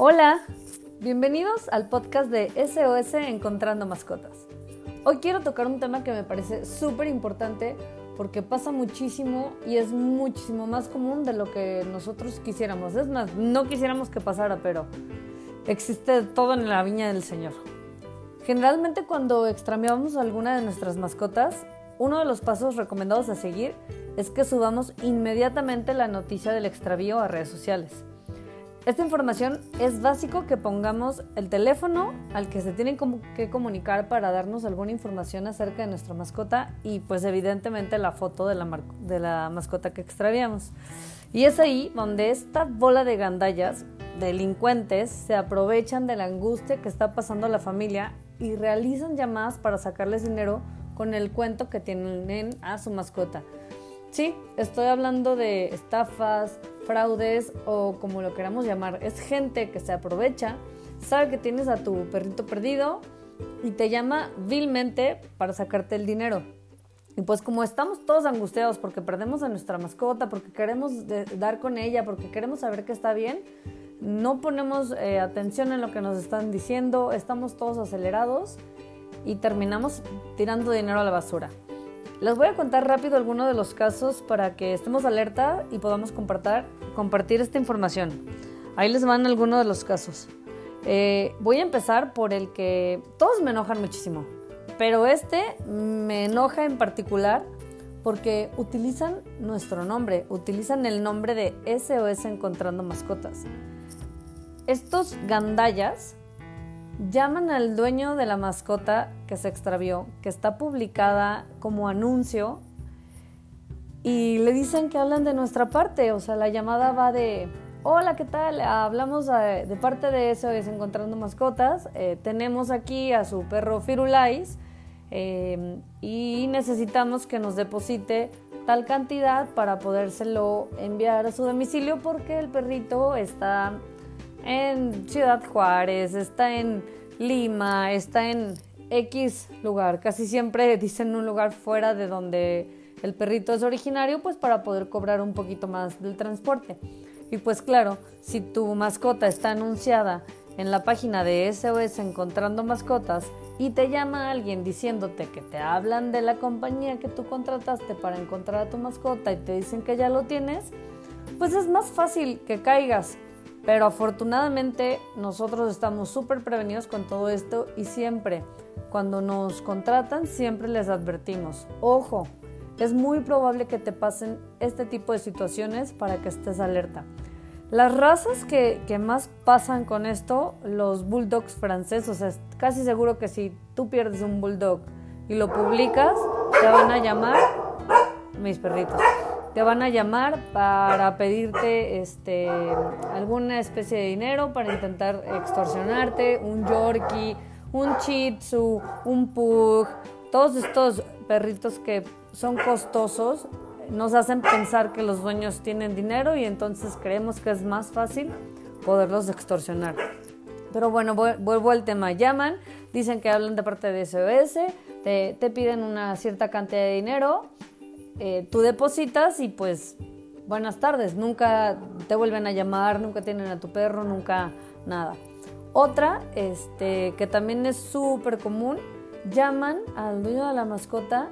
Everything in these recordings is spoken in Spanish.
Hola, bienvenidos al podcast de SOS Encontrando Mascotas. Hoy quiero tocar un tema que me parece súper importante porque pasa muchísimo y es muchísimo más común de lo que nosotros quisiéramos. Es más, no quisiéramos que pasara, pero existe todo en la viña del Señor. Generalmente cuando extraviamos alguna de nuestras mascotas, uno de los pasos recomendados a seguir es que subamos inmediatamente la noticia del extravío a redes sociales. Esta información es básico que pongamos el teléfono al que se tienen que comunicar para darnos alguna información acerca de nuestra mascota y pues evidentemente la foto de la, mascota que extraviamos. Y es ahí donde esta bola de gandallas, delincuentes, se aprovechan de la angustia que está pasando la familia y realizan llamadas para sacarles dinero con el cuento que tienen a su mascota. Sí, estoy hablando de estafas, fraudes o como lo queramos llamar. Es gente que se aprovecha, sabe que tienes a tu perrito perdido y te llama vilmente para sacarte el dinero. Y pues como estamos todos angustiados porque perdemos a nuestra mascota, porque queremos dar con ella, porque queremos saber que está bien, no ponemos eh, atención en lo que nos están diciendo, estamos todos acelerados y terminamos tirando dinero a la basura. Les voy a contar rápido algunos de los casos para que estemos alerta y podamos compartir, esta información. Ahí les van algunos de los casos. Eh, voy a empezar por el que todos me enojan muchísimo, pero este me enoja en particular porque utilizan nuestro nombre, utilizan el nombre de SOS Encontrando Mascotas. Estos gandallas llaman al dueño de la mascota que se extravió, que está publicada como anuncio, y le dicen que hablan de nuestra parte, o sea, la llamada va de, hola, ¿qué tal? Hablamos de, parte de eso, es Encontrando Mascotas, eh, tenemos aquí a su perro Firulais eh, y necesitamos que nos deposite tal cantidad para podérselo enviar a su domicilio porque el perrito está en Ciudad Juárez, está en Lima, está en X lugar. Casi siempre dicen un lugar fuera de donde el perrito es originario, pues para poder cobrar un poquito más del transporte. Y pues claro, si tu mascota está anunciada en la página de SOS Encontrando Mascotas y te llama alguien diciéndote que te hablan de la compañía que tú contrataste para encontrar a tu mascota y te dicen que ya lo tienes, pues es más fácil que caigas pero afortunadamente nosotros estamos súper prevenidos con todo esto y siempre, cuando nos contratan, siempre les advertimos, ojo, es muy probable que te pasen este tipo de situaciones para que estés alerta. Las razas que, más pasan con esto, los bulldogs franceses, sea, casi seguro que si tú pierdes un bulldog y lo publicas, te van a llamar mis perritos te van a llamar para pedirte este, alguna especie de dinero para intentar extorsionarte, un Yorkie, un Shih Tzu, un Pug, todos estos perritos que son costosos nos hacen pensar que los dueños tienen dinero y entonces creemos que es más fácil poderlos extorsionar. Pero bueno, vuelvo al tema. Llaman, dicen que hablan de parte de SOS, te, te piden una cierta cantidad de dinero eh, tú depositas y pues buenas tardes, nunca te vuelven a llamar, nunca tienen a tu perro, nunca nada. Otra, este, que también es súper común, llaman al dueño de la mascota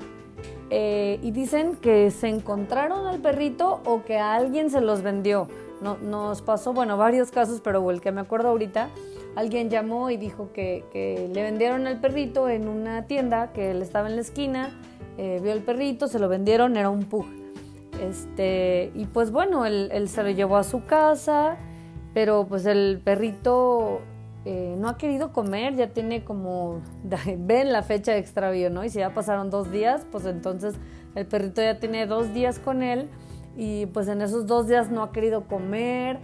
eh, y dicen que se encontraron al perrito o que a alguien se los vendió. No, nos pasó, bueno, varios casos, pero el que me acuerdo ahorita, alguien llamó y dijo que, que le vendieron al perrito en una tienda que él estaba en la esquina eh, vio el perrito, se lo vendieron, era un pug. Este, y pues bueno, él, se lo llevó a su casa, pero pues el perrito eh, no ha querido comer, ya tiene como, ven la fecha de extravío, ¿no? Y si ya pasaron dos días, pues entonces el perrito ya tiene dos días con él y pues en esos dos días no ha querido comer,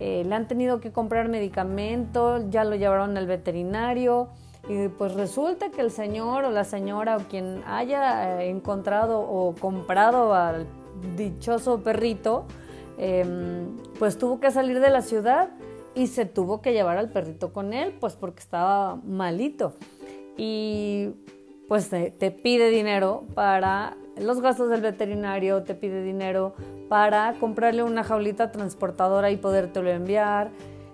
eh, le han tenido que comprar medicamento, ya lo llevaron al veterinario y pues resulta que el señor o la señora o quien haya eh, encontrado o comprado al dichoso perrito, em, pues tuvo que salir de la ciudad y se tuvo que llevar al perrito con él, pues porque estaba malito. Y pues te, te pide dinero para los gastos del veterinario, te pide dinero para comprarle una jaulita transportadora y podértelo enviar.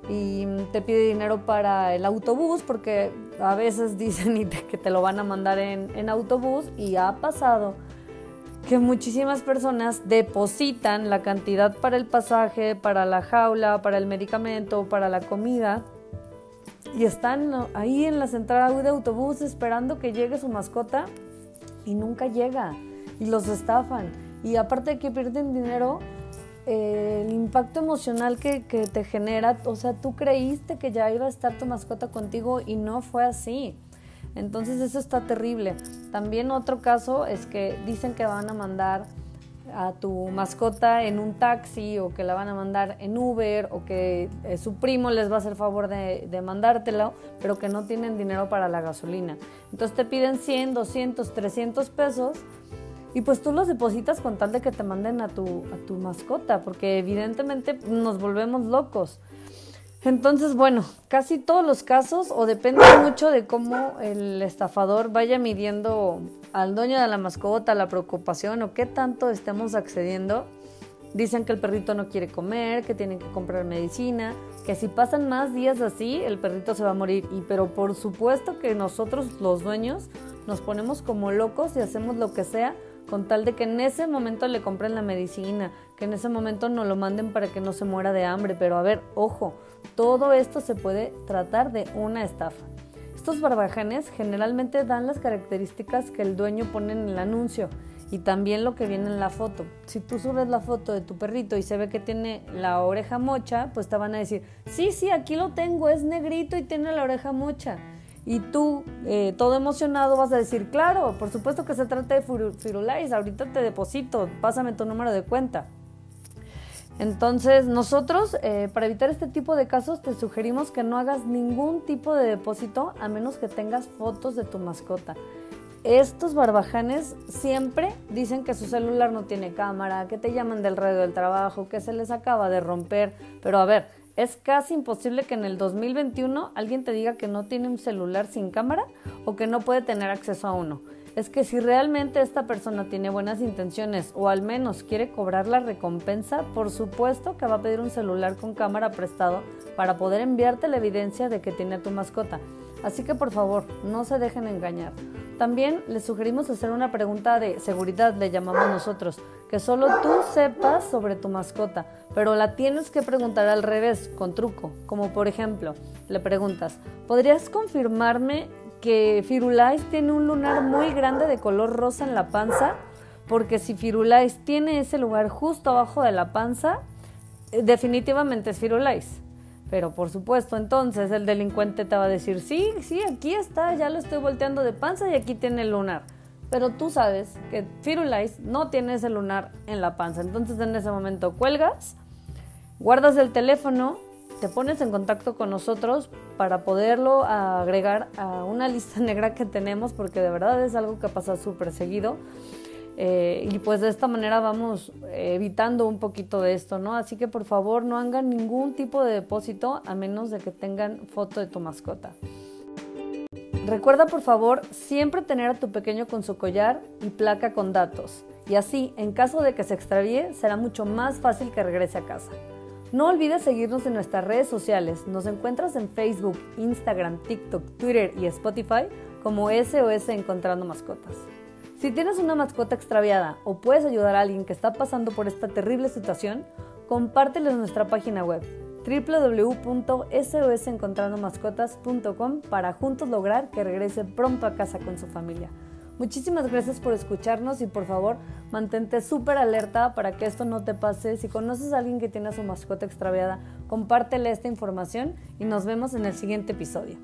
Y te pide dinero para el autobús porque a veces dicen que te lo van a mandar en, en autobús y ha pasado que muchísimas personas depositan la cantidad para el pasaje, para la jaula, para el medicamento, para la comida y están ahí en la central de autobús esperando que llegue su mascota y nunca llega y los estafan. Y aparte de que pierden dinero, el impacto emocional que, te genera, o sea, tú creíste que ya iba a estar tu mascota contigo y no fue así. Entonces eso está terrible. También otro caso es que dicen que van a mandar a tu mascota en un taxi o que la van a mandar en Uber o que eh, su primo les va a hacer favor de, de, mandártelo, pero que no tienen dinero para la gasolina. Entonces te piden 100, 200, 300 pesos y pues tú los depositas con tal de que te manden a tu, a tu mascota, porque evidentemente nos volvemos locos. Entonces, bueno, casi todos los casos, o depende mucho de cómo el estafador vaya midiendo al dueño de la mascota la preocupación o qué tanto estemos accediendo. Dicen que el perrito no quiere comer, que tienen que comprar medicina, que si pasan más días así, el perrito se va a morir. Y pero por supuesto que nosotros los dueños nos ponemos como locos y hacemos lo que sea con tal de que en ese momento le compren la medicina, que en ese momento no lo manden para que no se muera de hambre. Pero a ver, ojo, todo esto se puede tratar de una estafa. Estos barbajanes generalmente dan las características que el dueño pone en el anuncio y también lo que viene en la foto. Si tú subes la foto de tu perrito y se ve que tiene la oreja mocha, pues te van a decir, sí, sí, aquí lo tengo, es negrito y tiene la oreja mocha. Y tú, eh, todo emocionado, vas a decir, claro, por supuesto que se trata de Firulais, ahorita te deposito, pásame tu número de cuenta. Entonces, nosotros, eh, para evitar este tipo de casos, te sugerimos que no hagas ningún tipo de depósito a menos que tengas fotos de tu mascota. Estos barbajanes siempre dicen que su celular no tiene cámara, que te llaman del radio del trabajo, que se les acaba de romper. Pero a ver, es casi imposible que en el 2021 alguien te diga que no tiene un celular sin cámara o que no puede tener acceso a uno es que si realmente esta persona tiene buenas intenciones o al menos quiere cobrar la recompensa, por supuesto que va a pedir un celular con cámara prestado para poder enviarte la evidencia de que tiene tu mascota. Así que por favor, no se dejen engañar. También les sugerimos hacer una pregunta de seguridad, le llamamos nosotros, que solo tú sepas sobre tu mascota, pero la tienes que preguntar al revés, con truco. Como por ejemplo, le preguntas, ¿podrías confirmarme que Firulais tiene un lunar muy grande de color rosa en la panza, porque si Firulais tiene ese lugar justo abajo de la panza, eh, definitivamente es Firulais. Pero por supuesto, entonces el delincuente te va a decir, sí, sí, aquí está, ya lo estoy volteando de panza y aquí tiene el lunar. Pero tú sabes que Firulais no tiene ese lunar en la panza. Entonces en ese momento cuelgas, guardas el teléfono te pones en contacto con nosotros para poderlo agregar a una lista negra que tenemos, porque de verdad es algo que pasa súper seguido. Eh, y pues de esta manera vamos evitando un poquito de esto, ¿no? Así que por favor no hagan ningún tipo de depósito a menos de que tengan foto de tu mascota. Recuerda por favor siempre tener a tu pequeño con su collar y placa con datos. Y así, en caso de que se extravíe, será mucho más fácil que regrese a casa. No olvides seguirnos en nuestras redes sociales. Nos encuentras en Facebook, Instagram, TikTok, Twitter y Spotify como SOS Encontrando Mascotas. Si tienes una mascota extraviada o puedes ayudar a alguien que está pasando por esta terrible situación, compárteles nuestra página web www.sosencontrandomascotas.com para juntos lograr que regrese pronto a casa con su familia. Muchísimas gracias por escucharnos y por favor mantente súper alerta para que esto no te pase. Si conoces a alguien que tiene a su mascota extraviada, compártele esta información y nos vemos en el siguiente episodio.